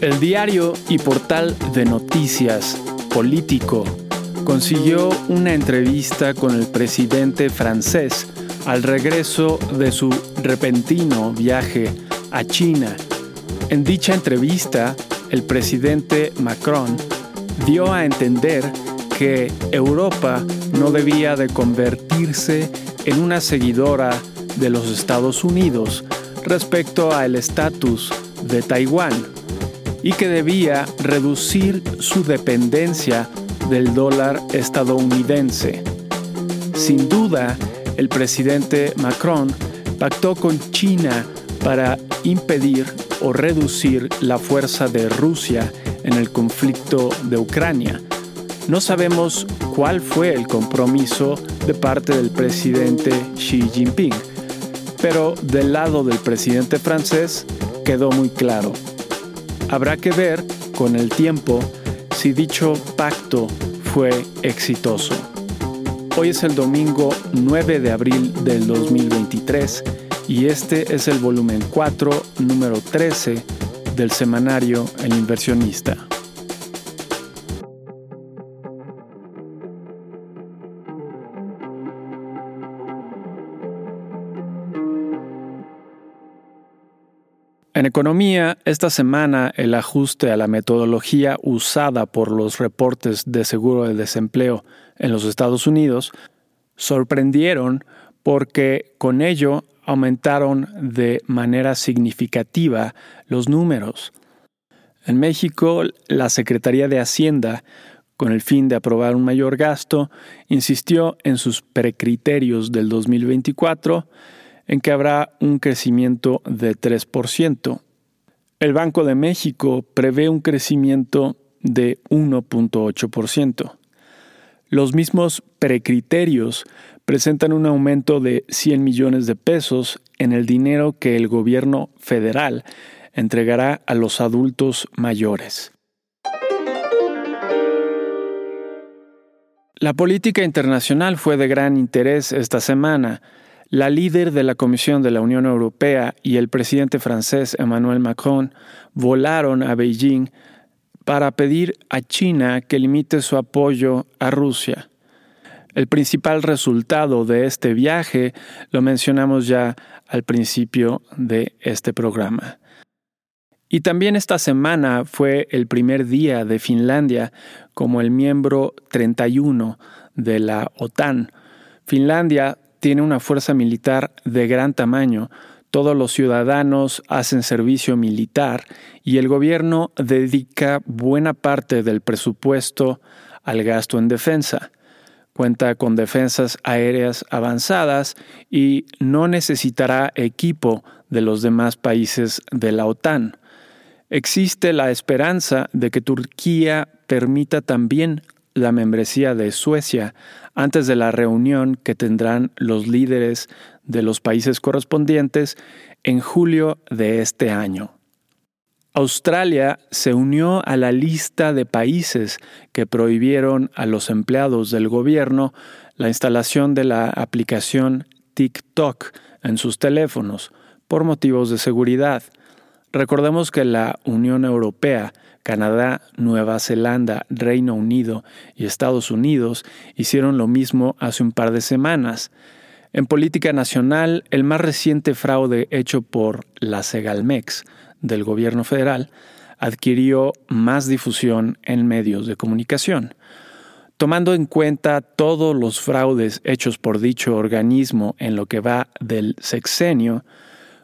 El diario y portal de noticias político consiguió una entrevista con el presidente francés al regreso de su repentino viaje a China. En dicha entrevista, el presidente Macron dio a entender que Europa no debía de convertirse en una seguidora de los Estados Unidos respecto al estatus de Taiwán y que debía reducir su dependencia del dólar estadounidense. Sin duda, el presidente Macron pactó con China para impedir o reducir la fuerza de Rusia en el conflicto de Ucrania. No sabemos cuál fue el compromiso de parte del presidente Xi Jinping, pero del lado del presidente francés quedó muy claro. Habrá que ver con el tiempo si dicho pacto fue exitoso. Hoy es el domingo 9 de abril del 2023 y este es el volumen 4, número 13 del semanario El inversionista. En economía, esta semana el ajuste a la metodología usada por los reportes de seguro de desempleo en los Estados Unidos sorprendieron porque con ello aumentaron de manera significativa los números. En México, la Secretaría de Hacienda, con el fin de aprobar un mayor gasto, insistió en sus precriterios del 2024 en que habrá un crecimiento de 3%. El Banco de México prevé un crecimiento de 1.8%. Los mismos precriterios presentan un aumento de 100 millones de pesos en el dinero que el gobierno federal entregará a los adultos mayores. La política internacional fue de gran interés esta semana. La líder de la Comisión de la Unión Europea y el presidente francés Emmanuel Macron volaron a Beijing para pedir a China que limite su apoyo a Rusia. El principal resultado de este viaje lo mencionamos ya al principio de este programa. Y también esta semana fue el primer día de Finlandia como el miembro 31 de la OTAN. Finlandia tiene una fuerza militar de gran tamaño, todos los ciudadanos hacen servicio militar y el gobierno dedica buena parte del presupuesto al gasto en defensa. Cuenta con defensas aéreas avanzadas y no necesitará equipo de los demás países de la OTAN. Existe la esperanza de que Turquía permita también la membresía de Suecia antes de la reunión que tendrán los líderes de los países correspondientes en julio de este año. Australia se unió a la lista de países que prohibieron a los empleados del gobierno la instalación de la aplicación TikTok en sus teléfonos por motivos de seguridad. Recordemos que la Unión Europea Canadá, Nueva Zelanda, Reino Unido y Estados Unidos hicieron lo mismo hace un par de semanas. En política nacional, el más reciente fraude hecho por la Segalmex del gobierno federal adquirió más difusión en medios de comunicación. Tomando en cuenta todos los fraudes hechos por dicho organismo en lo que va del sexenio,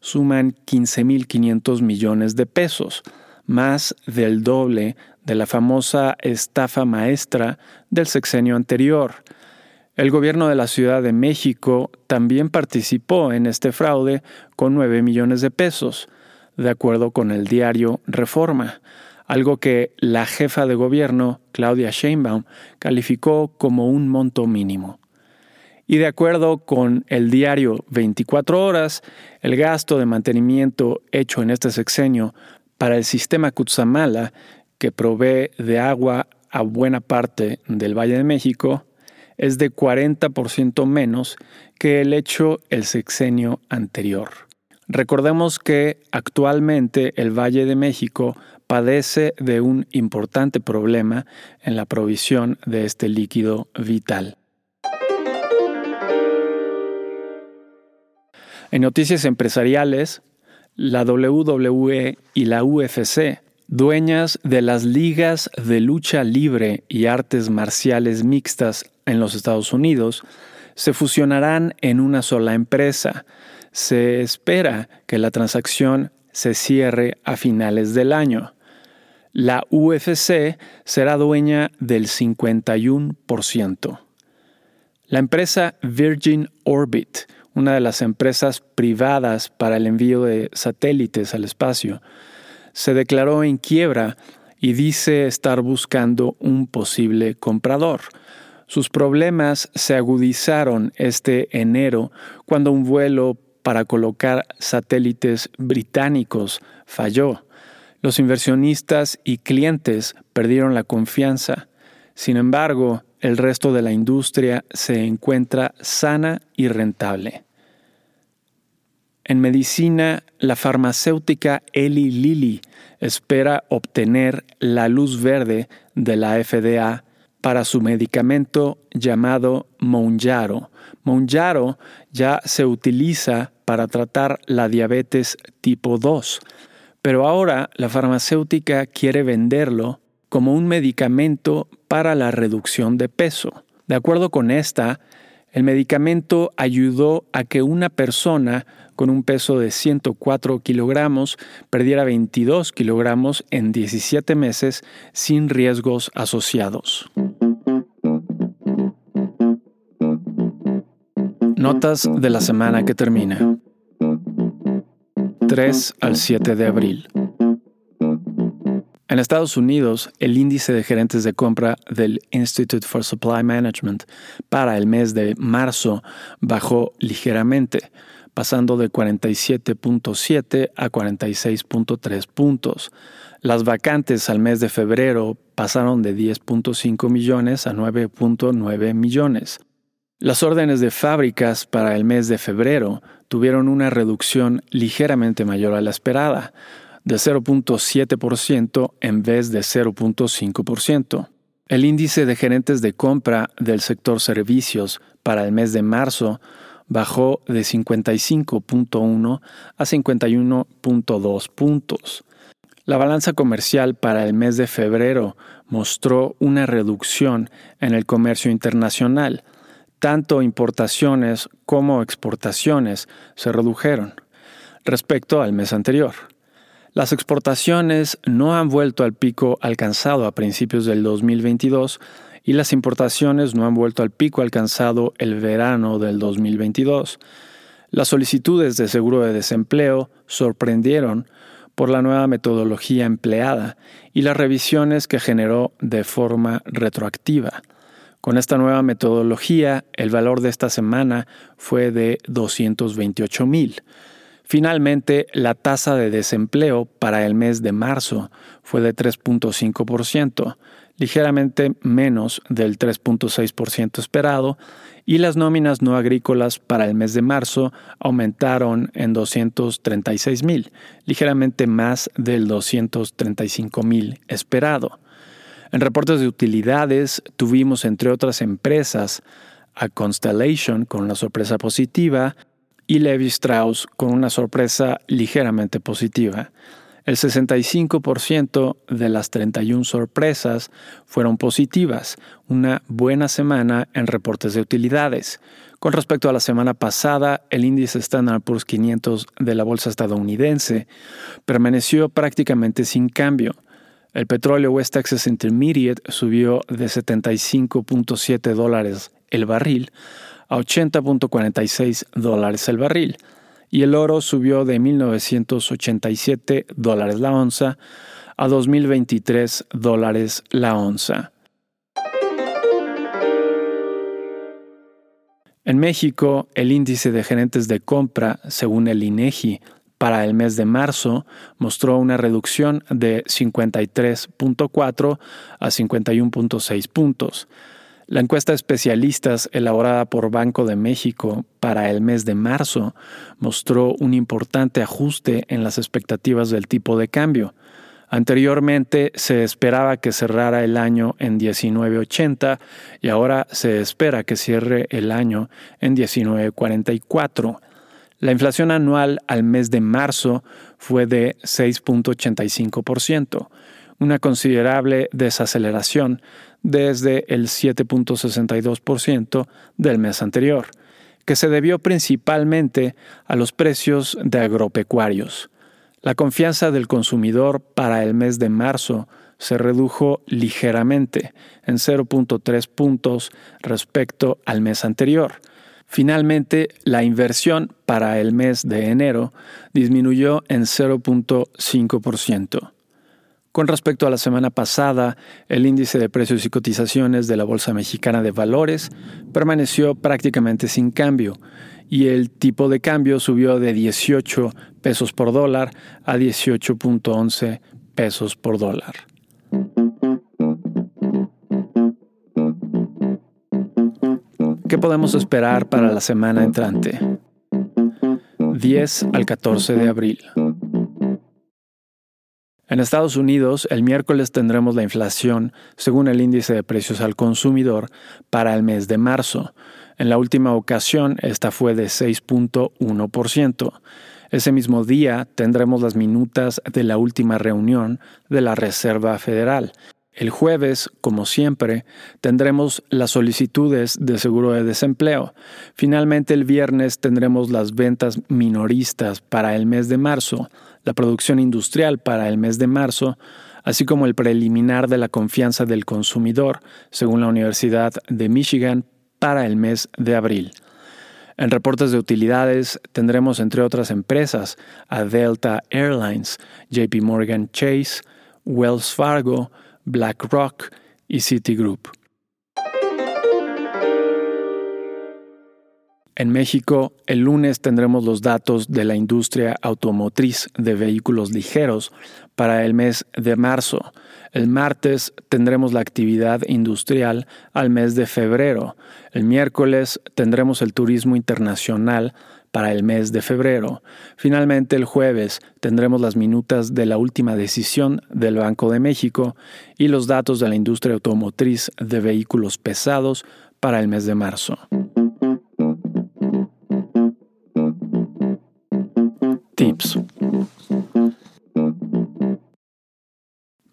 suman 15.500 millones de pesos, más del doble de la famosa estafa maestra del sexenio anterior. El gobierno de la Ciudad de México también participó en este fraude con 9 millones de pesos, de acuerdo con el diario Reforma, algo que la jefa de gobierno, Claudia Sheinbaum, calificó como un monto mínimo. Y de acuerdo con el diario 24 horas, el gasto de mantenimiento hecho en este sexenio para el sistema Cutzamala, que provee de agua a buena parte del Valle de México, es de 40% menos que el hecho el sexenio anterior. Recordemos que actualmente el Valle de México padece de un importante problema en la provisión de este líquido vital. En noticias empresariales, la WWE y la UFC, dueñas de las ligas de lucha libre y artes marciales mixtas en los Estados Unidos, se fusionarán en una sola empresa. Se espera que la transacción se cierre a finales del año. La UFC será dueña del 51%. La empresa Virgin Orbit, una de las empresas privadas para el envío de satélites al espacio, se declaró en quiebra y dice estar buscando un posible comprador. Sus problemas se agudizaron este enero cuando un vuelo para colocar satélites británicos falló. Los inversionistas y clientes perdieron la confianza. Sin embargo, el resto de la industria se encuentra sana y rentable. En medicina, la farmacéutica Eli Lilly espera obtener la luz verde de la FDA para su medicamento llamado Mounjaro. Mounjaro ya se utiliza para tratar la diabetes tipo 2, pero ahora la farmacéutica quiere venderlo como un medicamento para la reducción de peso. De acuerdo con esta, el medicamento ayudó a que una persona con un peso de 104 kilogramos perdiera 22 kilogramos en 17 meses sin riesgos asociados. Notas de la semana que termina. 3 al 7 de abril. En Estados Unidos, el índice de gerentes de compra del Institute for Supply Management para el mes de marzo bajó ligeramente, pasando de 47.7 a 46.3 puntos. Las vacantes al mes de febrero pasaron de 10.5 millones a 9.9 millones. Las órdenes de fábricas para el mes de febrero tuvieron una reducción ligeramente mayor a la esperada, de 0.7% en vez de 0.5%. El índice de gerentes de compra del sector servicios para el mes de marzo bajó de 55.1 a 51.2 puntos. La balanza comercial para el mes de febrero mostró una reducción en el comercio internacional. Tanto importaciones como exportaciones se redujeron respecto al mes anterior. Las exportaciones no han vuelto al pico alcanzado a principios del 2022 y las importaciones no han vuelto al pico alcanzado el verano del 2022. Las solicitudes de seguro de desempleo sorprendieron por la nueva metodología empleada y las revisiones que generó de forma retroactiva. Con esta nueva metodología, el valor de esta semana fue de 228 mil Finalmente, la tasa de desempleo para el mes de marzo fue de 3.5%, ligeramente menos del 3.6% esperado, y las nóminas no agrícolas para el mes de marzo aumentaron en 236 mil, ligeramente más del 235 mil esperado. En reportes de utilidades tuvimos, entre otras empresas, a Constellation con una sorpresa positiva, y Levi Strauss con una sorpresa ligeramente positiva. El 65% de las 31 sorpresas fueron positivas, una buena semana en reportes de utilidades. Con respecto a la semana pasada, el índice Standard Poor's 500 de la bolsa estadounidense permaneció prácticamente sin cambio. El petróleo West Texas Intermediate subió de 75.7 dólares el barril a 80.46 dólares el barril y el oro subió de 1.987 dólares la onza a 2.023 dólares la onza. En México, el índice de gerentes de compra, según el INEGI, para el mes de marzo mostró una reducción de 53.4 a 51.6 puntos, la encuesta especialistas elaborada por Banco de México para el mes de marzo mostró un importante ajuste en las expectativas del tipo de cambio. Anteriormente se esperaba que cerrara el año en 19.80 y ahora se espera que cierre el año en 19.44. La inflación anual al mes de marzo fue de 6.85%, una considerable desaceleración desde el 7.62% del mes anterior, que se debió principalmente a los precios de agropecuarios. La confianza del consumidor para el mes de marzo se redujo ligeramente en 0.3 puntos respecto al mes anterior. Finalmente, la inversión para el mes de enero disminuyó en 0.5%. Con respecto a la semana pasada, el índice de precios y cotizaciones de la Bolsa Mexicana de Valores permaneció prácticamente sin cambio y el tipo de cambio subió de 18 pesos por dólar a 18.11 pesos por dólar. ¿Qué podemos esperar para la semana entrante? 10 al 14 de abril. En Estados Unidos, el miércoles tendremos la inflación según el índice de precios al consumidor para el mes de marzo. En la última ocasión, esta fue de 6.1%. Ese mismo día tendremos las minutas de la última reunión de la Reserva Federal. El jueves, como siempre, tendremos las solicitudes de seguro de desempleo. Finalmente, el viernes tendremos las ventas minoristas para el mes de marzo la producción industrial para el mes de marzo, así como el preliminar de la confianza del consumidor, según la Universidad de Michigan, para el mes de abril. En reportes de utilidades tendremos, entre otras empresas, a Delta Airlines, JP Morgan Chase, Wells Fargo, BlackRock y Citigroup. En México, el lunes tendremos los datos de la industria automotriz de vehículos ligeros para el mes de marzo. El martes tendremos la actividad industrial al mes de febrero. El miércoles tendremos el turismo internacional para el mes de febrero. Finalmente, el jueves tendremos las minutas de la última decisión del Banco de México y los datos de la industria automotriz de vehículos pesados para el mes de marzo.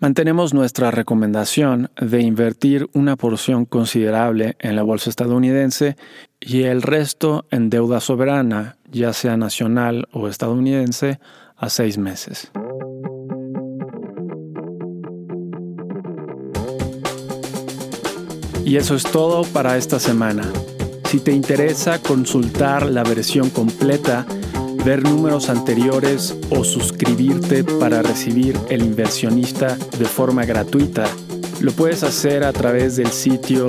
Mantenemos nuestra recomendación de invertir una porción considerable en la bolsa estadounidense y el resto en deuda soberana, ya sea nacional o estadounidense, a seis meses. Y eso es todo para esta semana. Si te interesa consultar la versión completa, ver números anteriores o suscribirte para recibir El inversionista de forma gratuita, lo puedes hacer a través del sitio